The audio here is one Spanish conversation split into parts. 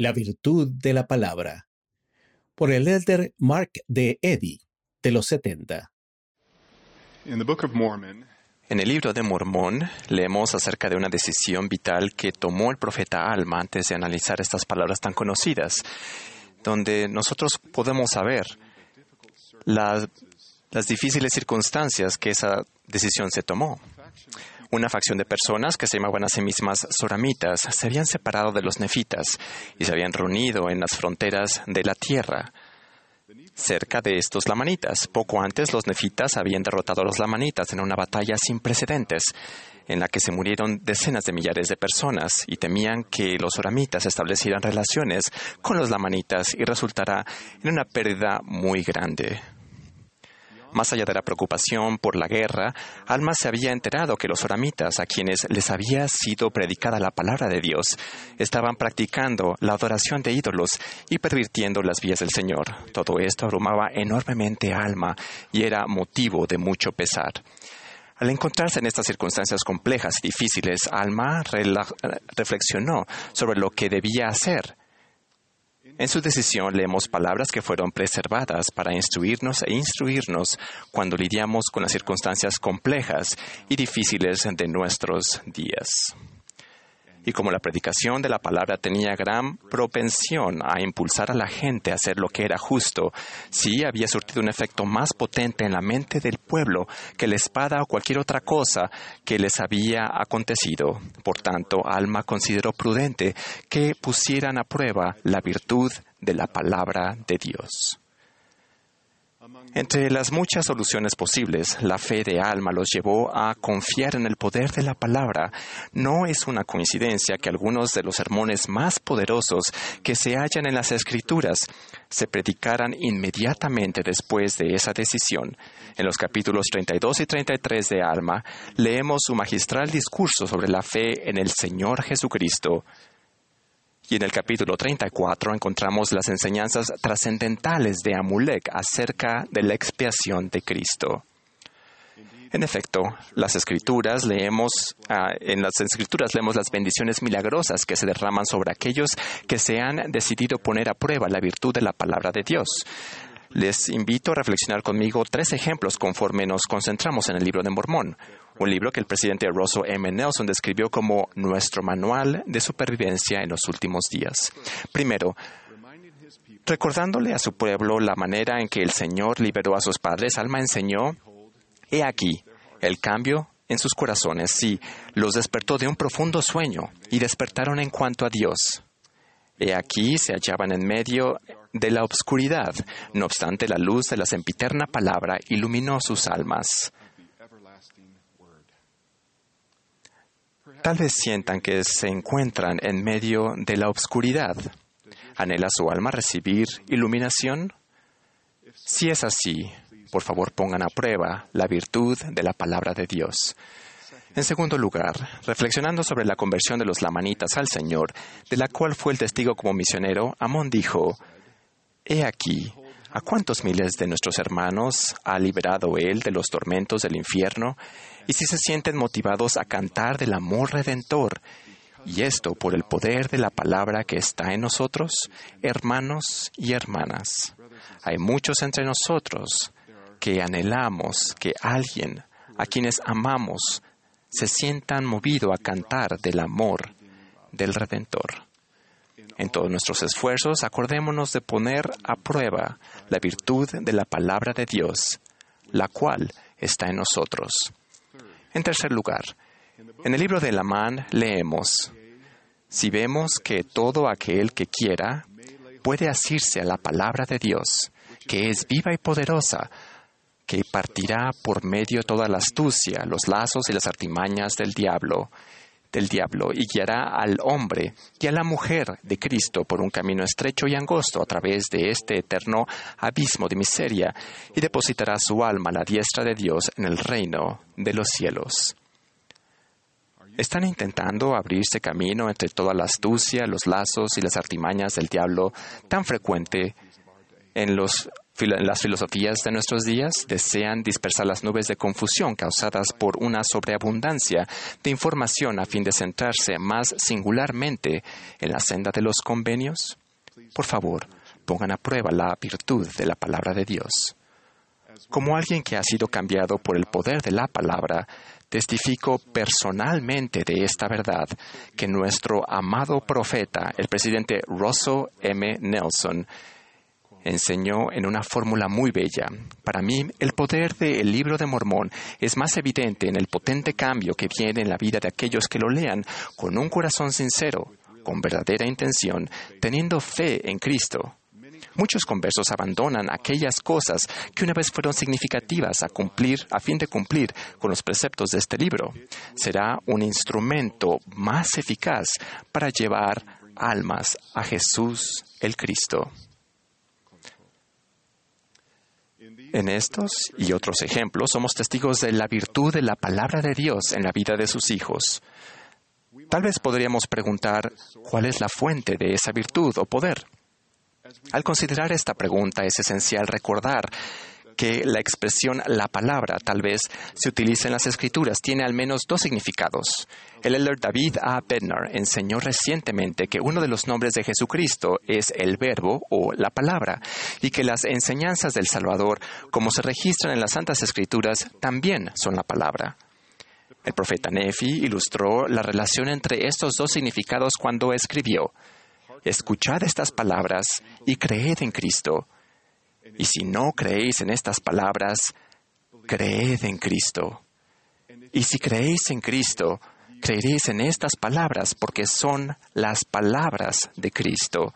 La virtud de la palabra. Por el elder Mark D. Eddy, de los 70. En el libro de Mormón leemos acerca de una decisión vital que tomó el profeta Alma antes de analizar estas palabras tan conocidas, donde nosotros podemos saber las difíciles circunstancias que esa decisión se tomó. Una facción de personas que se llamaban a sí mismas soramitas se habían separado de los nefitas y se habían reunido en las fronteras de la tierra cerca de estos lamanitas. Poco antes los nefitas habían derrotado a los lamanitas en una batalla sin precedentes en la que se murieron decenas de millares de personas y temían que los oramitas establecieran relaciones con los lamanitas y resultara en una pérdida muy grande. Más allá de la preocupación por la guerra, Alma se había enterado que los oramitas, a quienes les había sido predicada la palabra de Dios, estaban practicando la adoración de ídolos y pervirtiendo las vías del Señor. Todo esto abrumaba enormemente a Alma y era motivo de mucho pesar. Al encontrarse en estas circunstancias complejas y difíciles, Alma reflexionó sobre lo que debía hacer en su decisión leemos palabras que fueron preservadas para instruirnos e instruirnos cuando lidiamos con las circunstancias complejas y difíciles de nuestros días. Y como la predicación de la palabra tenía gran propensión a impulsar a la gente a hacer lo que era justo, sí había surtido un efecto más potente en la mente del pueblo que la espada o cualquier otra cosa que les había acontecido. Por tanto, Alma consideró prudente que pusieran a prueba la virtud de la palabra de Dios. Entre las muchas soluciones posibles, la fe de Alma los llevó a confiar en el poder de la palabra. No es una coincidencia que algunos de los sermones más poderosos que se hallan en las Escrituras se predicaran inmediatamente después de esa decisión. En los capítulos 32 y 33 de Alma leemos su magistral discurso sobre la fe en el Señor Jesucristo. Y en el capítulo 34 encontramos las enseñanzas trascendentales de Amulek acerca de la expiación de Cristo. En efecto, las escrituras leemos, ah, en las escrituras leemos las bendiciones milagrosas que se derraman sobre aquellos que se han decidido poner a prueba la virtud de la palabra de Dios. Les invito a reflexionar conmigo tres ejemplos conforme nos concentramos en el libro de Mormón un libro que el presidente Russell M. Nelson describió como nuestro manual de supervivencia en los últimos días. Primero, recordándole a su pueblo la manera en que el Señor liberó a sus padres, Alma enseñó, he aquí, el cambio en sus corazones, sí, los despertó de un profundo sueño y despertaron en cuanto a Dios. He aquí se hallaban en medio de la obscuridad, no obstante la luz de la sempiterna palabra iluminó sus almas. Tal vez sientan que se encuentran en medio de la oscuridad. ¿Anhela su alma recibir iluminación? Si es así, por favor pongan a prueba la virtud de la palabra de Dios. En segundo lugar, reflexionando sobre la conversión de los lamanitas al Señor, de la cual fue el testigo como misionero, Amón dijo, He aquí, ¿a cuántos miles de nuestros hermanos ha liberado Él de los tormentos del infierno? y si se sienten motivados a cantar del amor redentor, y esto por el poder de la palabra que está en nosotros, hermanos y hermanas. Hay muchos entre nosotros que anhelamos que alguien a quienes amamos se sientan movido a cantar del amor del Redentor. En todos nuestros esfuerzos, acordémonos de poner a prueba la virtud de la palabra de Dios, la cual está en nosotros. En tercer lugar, en el libro de Lamán leemos, si vemos que todo aquel que quiera puede asirse a la palabra de Dios, que es viva y poderosa, que partirá por medio toda la astucia, los lazos y las artimañas del diablo, del diablo, y guiará al hombre y a la mujer de Cristo por un camino estrecho y angosto a través de este eterno abismo de miseria, y depositará su alma a la diestra de Dios en el reino de los cielos. Están intentando abrirse camino entre toda la astucia, los lazos y las artimañas del diablo tan frecuente en los las filosofías de nuestros días desean dispersar las nubes de confusión causadas por una sobreabundancia de información a fin de centrarse más singularmente en la senda de los convenios. Por favor, pongan a prueba la virtud de la palabra de Dios. Como alguien que ha sido cambiado por el poder de la palabra, testifico personalmente de esta verdad que nuestro amado profeta, el presidente Russell M. Nelson, enseñó en una fórmula muy bella. Para mí, el poder del libro de Mormón es más evidente en el potente cambio que viene en la vida de aquellos que lo lean con un corazón sincero, con verdadera intención, teniendo fe en Cristo. Muchos conversos abandonan aquellas cosas que una vez fueron significativas a cumplir, a fin de cumplir con los preceptos de este libro. Será un instrumento más eficaz para llevar almas a Jesús el Cristo. En estos y otros ejemplos somos testigos de la virtud de la palabra de Dios en la vida de sus hijos. Tal vez podríamos preguntar cuál es la fuente de esa virtud o poder. Al considerar esta pregunta es esencial recordar que la expresión la palabra tal vez se utiliza en las escrituras tiene al menos dos significados. El elder David A. Bednar enseñó recientemente que uno de los nombres de Jesucristo es el verbo o la palabra y que las enseñanzas del Salvador, como se registran en las Santas Escrituras, también son la palabra. El profeta Nefi ilustró la relación entre estos dos significados cuando escribió, Escuchad estas palabras y creed en Cristo y si no creéis en estas palabras, creed en Cristo. Y si creéis en Cristo, creeréis en estas palabras porque son las palabras de Cristo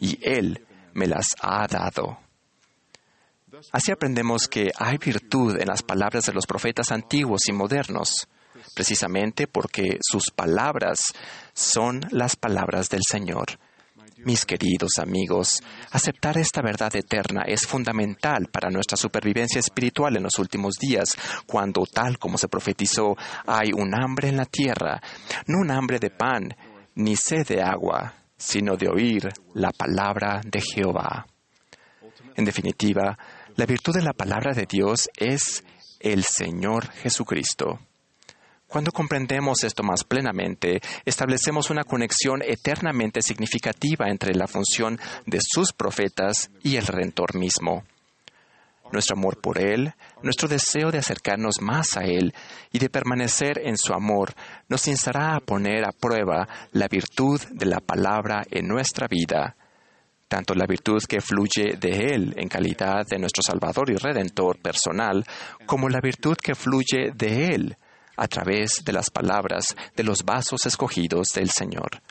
y Él me las ha dado. Así aprendemos que hay virtud en las palabras de los profetas antiguos y modernos, precisamente porque sus palabras son las palabras del Señor. Mis queridos amigos, aceptar esta verdad eterna es fundamental para nuestra supervivencia espiritual en los últimos días, cuando, tal como se profetizó, hay un hambre en la tierra, no un hambre de pan, ni sed de agua, sino de oír la palabra de Jehová. En definitiva, la virtud de la palabra de Dios es el Señor Jesucristo. Cuando comprendemos esto más plenamente, establecemos una conexión eternamente significativa entre la función de sus profetas y el Redentor mismo. Nuestro amor por Él, nuestro deseo de acercarnos más a Él y de permanecer en su amor nos instará a poner a prueba la virtud de la palabra en nuestra vida, tanto la virtud que fluye de Él en calidad de nuestro Salvador y Redentor personal, como la virtud que fluye de Él a través de las palabras de los vasos escogidos del Señor.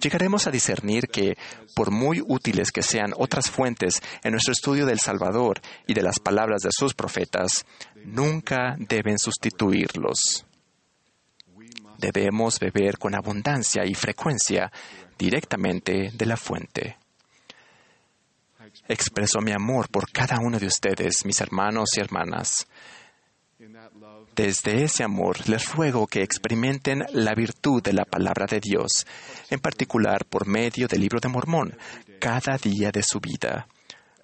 Llegaremos a discernir que, por muy útiles que sean otras fuentes en nuestro estudio del Salvador y de las palabras de sus profetas, nunca deben sustituirlos. Debemos beber con abundancia y frecuencia directamente de la fuente. Expreso mi amor por cada uno de ustedes, mis hermanos y hermanas. Desde ese amor les ruego que experimenten la virtud de la palabra de Dios, en particular por medio del libro de Mormón, cada día de su vida.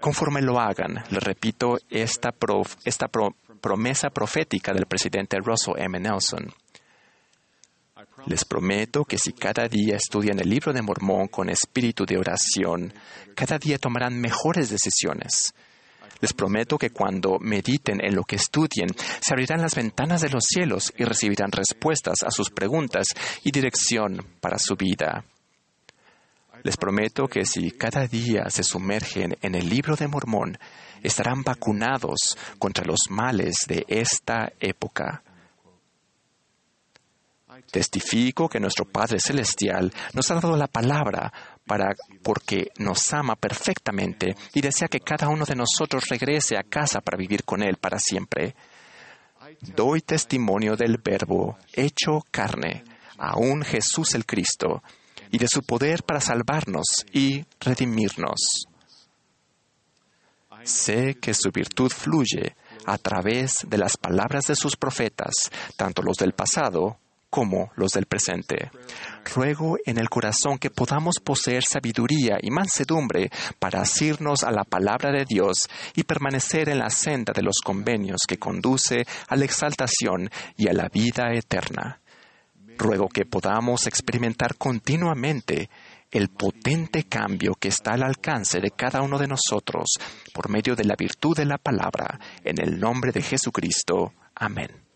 Conforme lo hagan, les repito esta, promesa profética del presidente Russell M. Nelson. Les prometo que si cada día estudian el libro de Mormón con espíritu de oración, cada día tomarán mejores decisiones les prometo que cuando mediten en lo que estudien, se abrirán las ventanas de los cielos y recibirán respuestas a sus preguntas y dirección para su vida. Les prometo que si cada día se sumergen en el libro de Mormón, estarán vacunados contra los males de esta época. Testifico que nuestro Padre Celestial nos ha dado la palabra para, porque nos ama perfectamente y desea que cada uno de nosotros regrese a casa para vivir con Él para siempre. Doy testimonio del Verbo hecho carne, aún Jesús el Cristo, y de su poder para salvarnos y redimirnos. Sé que su virtud fluye a través de las palabras de sus profetas, tanto los del pasado como los del presente. Ruego en el corazón que podamos poseer sabiduría y mansedumbre para asirnos a la palabra de Dios y permanecer en la senda de los convenios que conduce a la exaltación y a la vida eterna. Ruego que podamos experimentar continuamente el potente cambio que está al alcance de cada uno de nosotros por medio de la virtud de la palabra, en el nombre de Jesucristo. Amén.